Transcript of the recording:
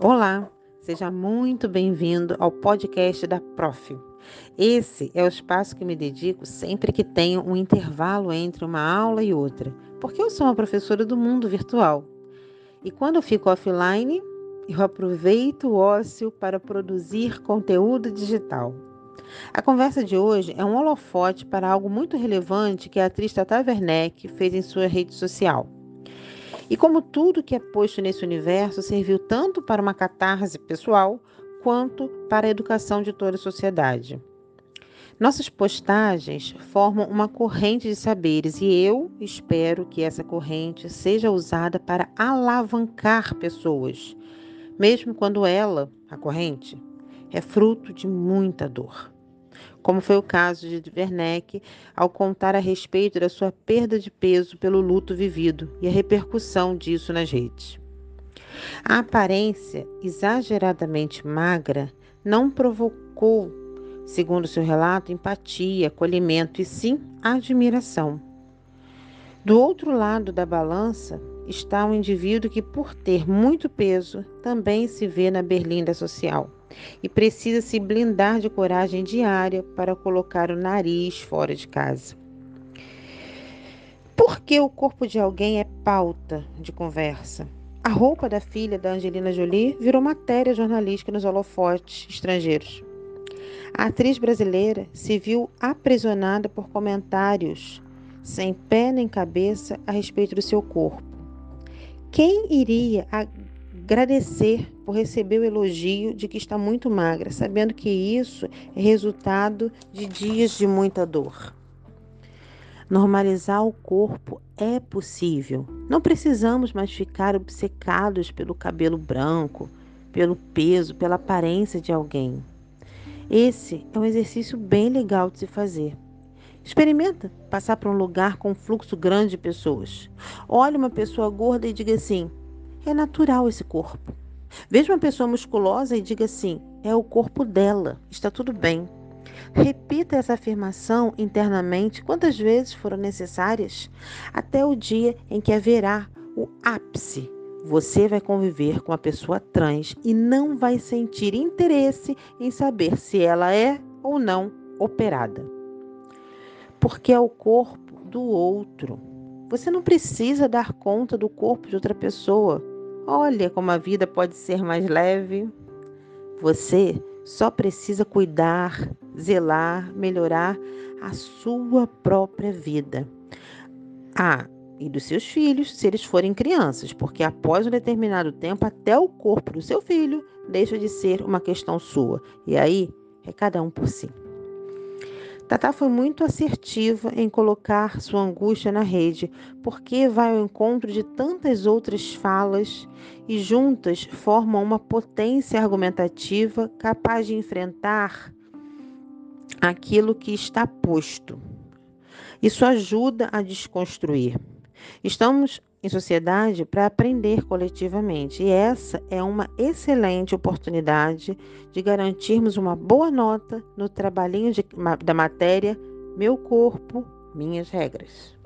Olá, seja muito bem-vindo ao podcast da Prof. Esse é o espaço que me dedico sempre que tenho um intervalo entre uma aula e outra, porque eu sou uma professora do mundo virtual. E quando eu fico offline, eu aproveito o ócio para produzir conteúdo digital. A conversa de hoje é um holofote para algo muito relevante que a atriz Tata Werneck fez em sua rede social. E como tudo que é posto nesse universo serviu tanto para uma catarse pessoal quanto para a educação de toda a sociedade. Nossas postagens formam uma corrente de saberes e eu espero que essa corrente seja usada para alavancar pessoas, mesmo quando ela, a corrente, é fruto de muita dor como foi o caso de Werneck ao contar a respeito da sua perda de peso pelo luto vivido e a repercussão disso nas redes. A aparência exageradamente magra não provocou, segundo seu relato, empatia, acolhimento e sim admiração. Do outro lado da balança está um indivíduo que, por ter muito peso, também se vê na berlinda social e precisa se blindar de coragem diária para colocar o nariz fora de casa. Por que o corpo de alguém é pauta de conversa? A roupa da filha da Angelina Jolie virou matéria jornalística nos holofotes estrangeiros. A atriz brasileira se viu aprisionada por comentários sem pé nem cabeça a respeito do seu corpo. Quem iria agradecer por receber o elogio de que está muito magra, sabendo que isso é resultado de dias de muita dor. Normalizar o corpo é possível. Não precisamos mais ficar obcecados pelo cabelo branco, pelo peso, pela aparência de alguém. Esse é um exercício bem legal de se fazer. Experimenta passar por um lugar com um fluxo grande de pessoas. Olhe uma pessoa gorda e diga assim: é natural esse corpo. Veja uma pessoa musculosa e diga assim: é o corpo dela, está tudo bem. Repita essa afirmação internamente quantas vezes foram necessárias, até o dia em que haverá o ápice. Você vai conviver com a pessoa trans e não vai sentir interesse em saber se ela é ou não operada. Porque é o corpo do outro. Você não precisa dar conta do corpo de outra pessoa. Olha como a vida pode ser mais leve. Você só precisa cuidar, zelar, melhorar a sua própria vida. Ah, e dos seus filhos, se eles forem crianças, porque após um determinado tempo, até o corpo do seu filho deixa de ser uma questão sua. E aí é cada um por si. Tata foi muito assertiva em colocar sua angústia na rede, porque vai ao encontro de tantas outras falas e juntas formam uma potência argumentativa capaz de enfrentar aquilo que está posto. Isso ajuda a desconstruir. Estamos em sociedade para aprender coletivamente. E essa é uma excelente oportunidade de garantirmos uma boa nota no trabalhinho de, da matéria Meu Corpo, Minhas Regras.